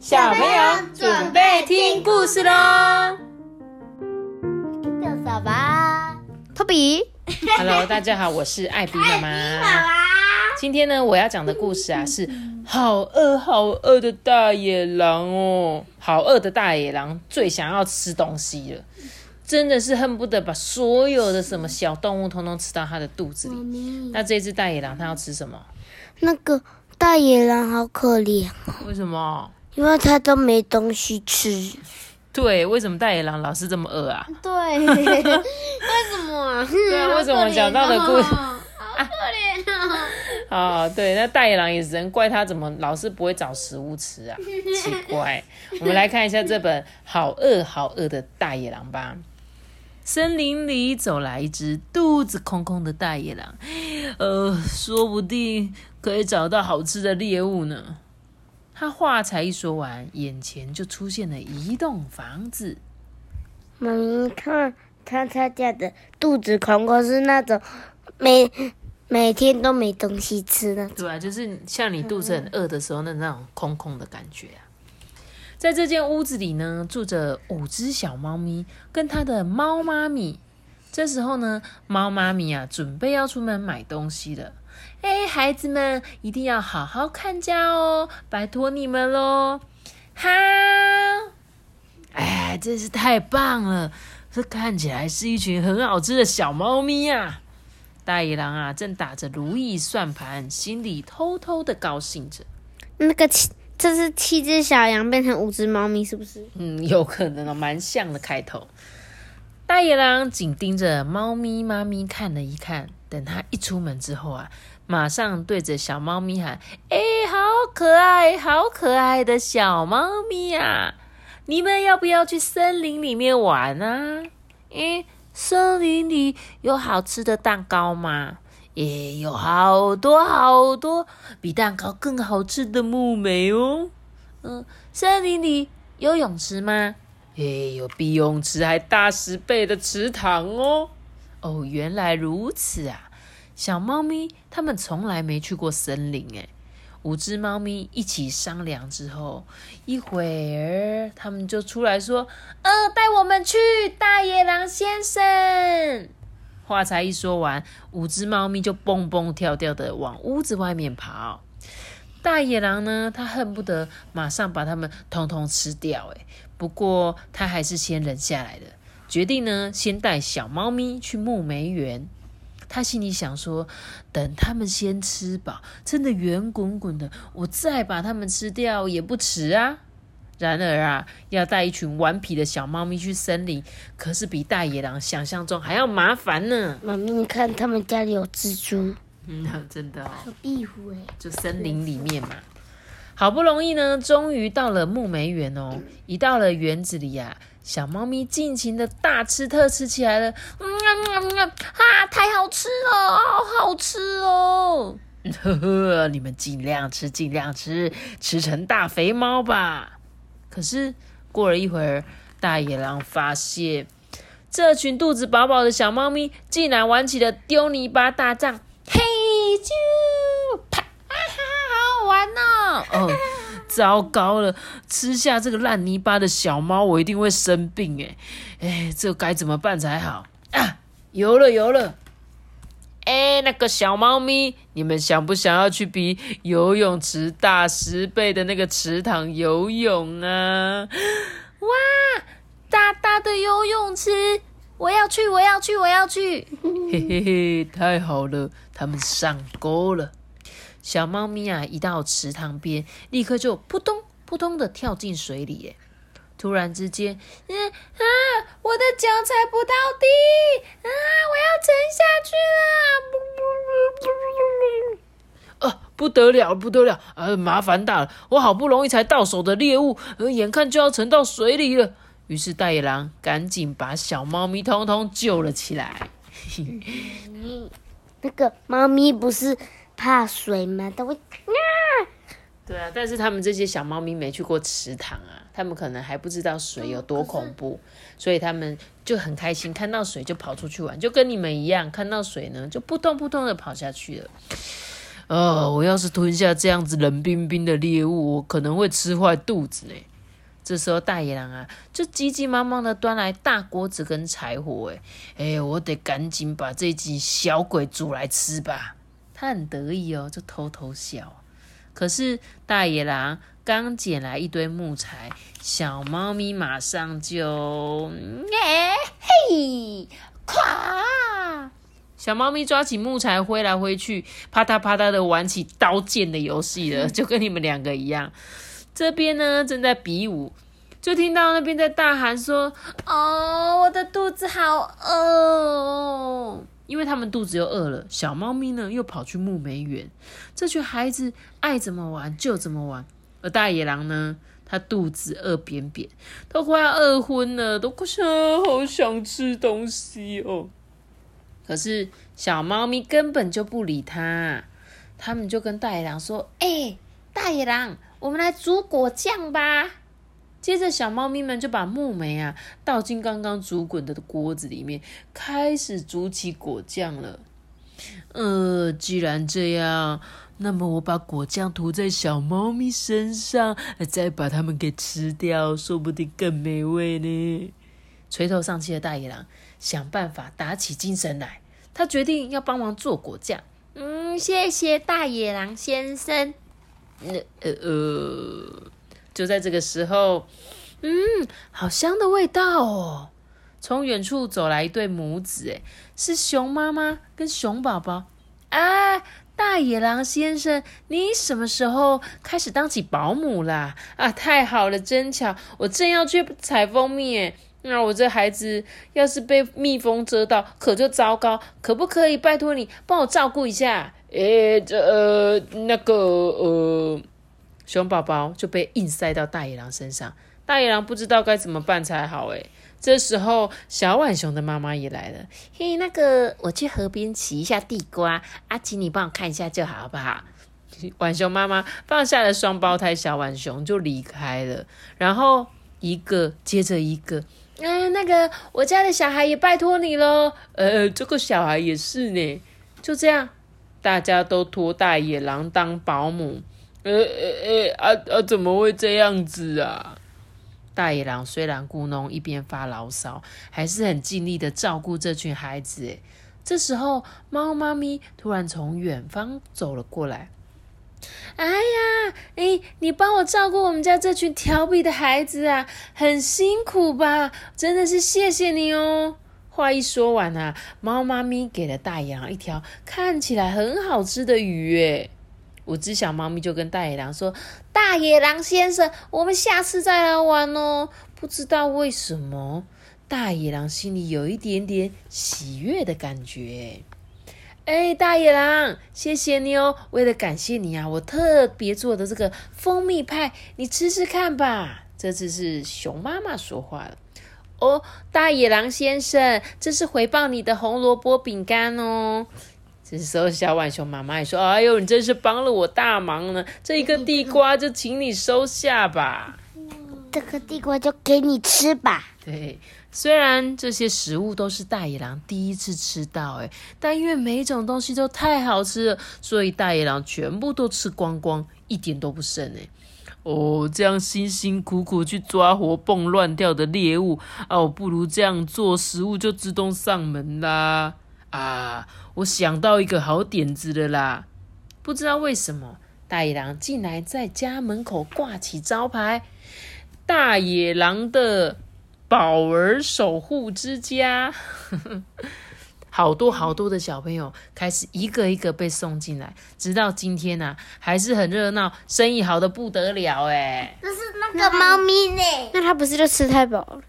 小朋友准备听故事喽。叫什么？托比。Hello，大家好，我是艾比妈妈。今天呢，我要讲的故事啊，是好饿好饿的大野狼哦。好饿的大野狼最想要吃东西了，真的是恨不得把所有的什么小动物通通吃到它的肚子里。那这只大野狼它要吃什么？那个大野狼好可怜，为什么？因为他都没东西吃。对，为什么大野狼老是这么饿啊？对，为什么啊？对啊，为什么讲到的故事？好可怜啊！哦，对，那大野狼也只能怪他怎么老是不会找食物吃啊，奇怪。我们来看一下这本《好饿好饿的大野狼》吧。森林里走来一只肚子空空的大野狼，呃，说不定可以找到好吃的猎物呢。他话才一说完，眼前就出现了一栋房子。妈咪看，看他家的肚子空空，是那种每每天都没东西吃的。对啊，就是像你肚子很饿的时候，那那种空空的感觉啊。在这间屋子里呢，住着五只小猫咪跟它的猫妈咪。这时候呢，猫妈咪啊，准备要出门买东西了。哎，孩子们一定要好好看家哦，拜托你们喽！哈，哎，真是太棒了！这看起来是一群很好吃的小猫咪啊。大野狼啊，正打着如意算盘，心里偷偷的高兴着。那个七，这是七只小羊变成五只猫咪，是不是？嗯，有可能哦，蛮像的开头。大野狼紧盯着猫咪妈咪看了一看，等他一出门之后啊，马上对着小猫咪喊：“哎，好可爱，好可爱的小猫咪啊！你们要不要去森林里面玩啊？诶，森林里有好吃的蛋糕吗？也有好多好多比蛋糕更好吃的木莓哦。嗯，森林里有泳池吗？诶，有比泳池还大十倍的池塘哦。哦，原来如此啊！小猫咪它们从来没去过森林诶。五只猫咪一起商量之后，一会儿它们就出来说：“呃，带我们去，大野狼先生。”话才一说完，五只猫咪就蹦蹦跳跳的往屋子外面跑。大野狼呢，他恨不得马上把它们通通吃掉，诶，不过他还是先忍下来的，决定呢，先带小猫咪去木梅园。他心里想说，等他们先吃饱，真的圆滚滚的，我再把它们吃掉也不迟啊。然而啊，要带一群顽皮的小猫咪去森林，可是比大野狼想象中还要麻烦呢。妈咪，你看他们家里有蜘蛛，嗯，真的哦。有壁虎哎。就森林里面嘛。好不容易呢，终于到了木梅园哦。一到了园子里呀、小猫咪尽情的大吃特吃起来了。嗯嗯嗯啊，太好吃了，好好吃哦！呵呵，你们尽量吃，尽量吃，吃成大肥猫吧。可是过了一会儿，大野狼发现这群肚子饱饱的小猫咪竟然玩起了丢泥巴大战。嘿啾，啪！啊哈，好好玩哦！哦，糟糕了，吃下这个烂泥巴的小猫，我一定会生病哎！哎，这该怎么办才好啊？有了，游了！哎，那个小猫咪，你们想不想要去比游泳池大十倍的那个池塘游泳啊？哇，大大的游泳池！我要去，我要去，我要去！嘿嘿嘿，太好了，他们上钩了。小猫咪啊，一到池塘边，立刻就扑通扑通的跳进水里。耶！突然之间，嗯啊，我的脚踩不到地啊，我要沉下去了！啊，不得了，不得了！呃，麻烦大了，我好不容易才到手的猎物，呃，眼看就要沉到水里了。于是大野狼赶紧把小猫咪通通救了起来。那个猫咪不是怕水吗？都会啊。对啊，但是他们这些小猫咪没去过池塘啊，他们可能还不知道水有多恐怖，所以他们就很开心，看到水就跑出去玩，就跟你们一样，看到水呢就扑通扑通的跑下去了。呃，我要是吞下这样子冷冰冰的猎物，我可能会吃坏肚子呢。这时候大野狼啊，就急急忙忙的端来大锅子跟柴火，哎，哎，我得赶紧把这只小鬼煮来吃吧。他很得意哦，就偷偷笑。可是大野狼刚捡来一堆木材，小猫咪马上就，哎嘿，咵！小猫咪抓起木材挥来挥去，啪嗒啪嗒的玩起刀剑的游戏了，就跟你们两个一样。这边呢正在比武，就听到那边在大喊说：“哦，我的肚子好饿！”因为他们肚子又饿了。小猫咪呢又跑去木梅园，这群孩子爱怎么玩就怎么玩。而大野狼呢，他肚子饿扁扁，都快要饿昏了，都快想好想吃东西哦。可是小猫咪根本就不理他，他们就跟大野狼说：“哎，大野狼。”我们来煮果酱吧。接着，小猫咪们就把木梅啊倒进刚刚煮滚的锅子里面，开始煮起果酱了。呃，既然这样，那么我把果酱涂在小猫咪身上，再把它们给吃掉，说不定更美味呢。垂头丧气的大野狼想办法打起精神来，他决定要帮忙做果酱。嗯，谢谢大野狼先生。呃呃呃，就在这个时候，嗯，好香的味道哦！从远处走来一对母子，哎，是熊妈妈跟熊宝宝。啊，大野狼先生，你什么时候开始当起保姆啦？啊，太好了，真巧！我正要去采蜂蜜，哎，那我这孩子要是被蜜蜂蛰到，可就糟糕。可不可以拜托你帮我照顾一下？诶，这呃那个呃，熊宝宝就被硬塞到大野狼身上，大野狼不知道该怎么办才好。诶，这时候小浣熊的妈妈也来了。嘿，那个我去河边洗一下地瓜，阿吉你帮我看一下就好，好不好？浣熊妈妈放下了双胞胎小浣熊就离开了，然后一个接着一个，嗯，那个我家的小孩也拜托你喽。呃，这个小孩也是呢，就这样。大家都托大野狼当保姆，呃呃呃啊啊！怎么会这样子啊？大野狼虽然咕哝一边发牢骚，还是很尽力的照顾这群孩子。这时候，猫妈咪突然从远方走了过来。哎呀，哎，你帮我照顾我们家这群调皮的孩子啊，很辛苦吧？真的是谢谢你哦。话一说完啊，猫妈咪给了大野狼一条看起来很好吃的鱼。诶，五只小猫咪就跟大野狼说：“大野狼先生，我们下次再来玩哦。”不知道为什么，大野狼心里有一点点喜悦的感觉。哎，大野狼，谢谢你哦！为了感谢你啊，我特别做的这个蜂蜜派，你吃吃看吧。这次是熊妈妈说话了。哦，大野狼先生，这是回报你的红萝卜饼干哦。这时候，小浣熊妈妈也说：“哎呦，你真是帮了我大忙呢！这一个地瓜就请你收下吧。这个地瓜就给你吃吧。”对，虽然这些食物都是大野狼第一次吃到，哎，但因为每一种东西都太好吃了，所以大野狼全部都吃光光，一点都不剩哎。哦，这样辛辛苦苦去抓活蹦乱跳的猎物啊，我不如这样做，食物就自动上门啦！啊，我想到一个好点子了啦！不知道为什么，大野狼竟然在家门口挂起招牌“大野狼的宝儿守护之家”。好多好多的小朋友开始一个一个被送进来，直到今天呢，还是很热闹，生意好的不得了哎。那是那个猫咪呢？那它不是就吃太饱了？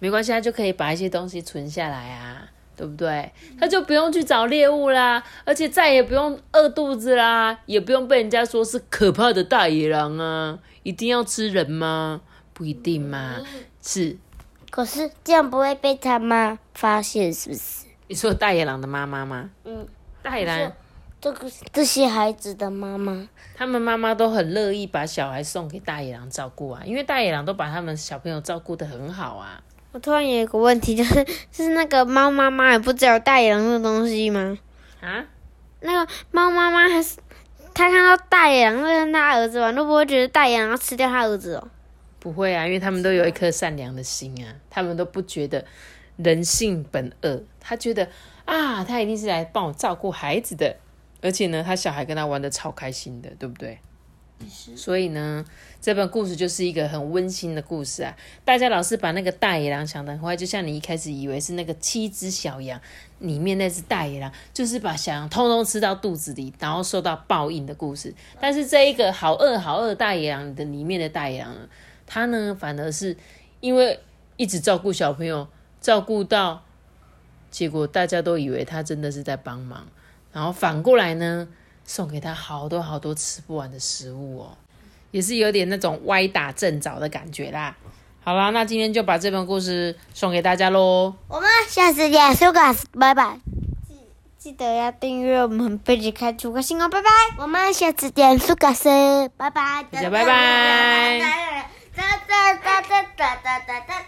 没关系，它就可以把一些东西存下来啊，对不对？他就不用去找猎物啦，而且再也不用饿肚子啦，也不用被人家说是可怕的大野狼啊！一定要吃人吗？不一定嘛，是。可是这样不会被他妈发现，是不是？你说大野狼的妈妈吗？嗯，大野狼，这个这些孩子的妈妈，他们妈妈都很乐意把小孩送给大野狼照顾啊，因为大野狼都把他们小朋友照顾的很好啊。我突然有一个问题，就 是就是那个猫妈妈也不知道大野狼的东西吗？啊？那个猫妈妈还是他看到大野狼跟他儿子玩，都不会觉得大野狼要吃掉他儿子哦。不会啊，因为他们都有一颗善良的心啊，他们都不觉得人性本恶，他觉得啊，他一定是来帮我照顾孩子的，而且呢，他小孩跟他玩的超开心的，对不对？所以呢，这本故事就是一个很温馨的故事啊。大家老是把那个大野狼想得很坏，就像你一开始以为是那个七只小羊里面那只大野狼，就是把小羊通通吃到肚子里，然后受到报应的故事。但是这一个好饿好饿大野狼的里面的大野狼呢，它呢反而是因为一直照顾小朋友，照顾到结果大家都以为他真的是在帮忙，然后反过来呢。送给他好多好多吃不完的食物哦，也是有点那种歪打正着的感觉啦。好啦，那今天就把这本故事送给大家喽。我们下次见，苏格斯，拜拜。记记得要订阅我们贝吉开出个新哦，拜拜。我们下次见，苏格斯，拜拜。大家拜拜。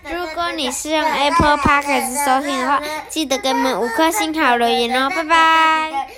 如果你是用 Apple Podcast 收听的话，记得给我们五颗星好留言哦，拜拜。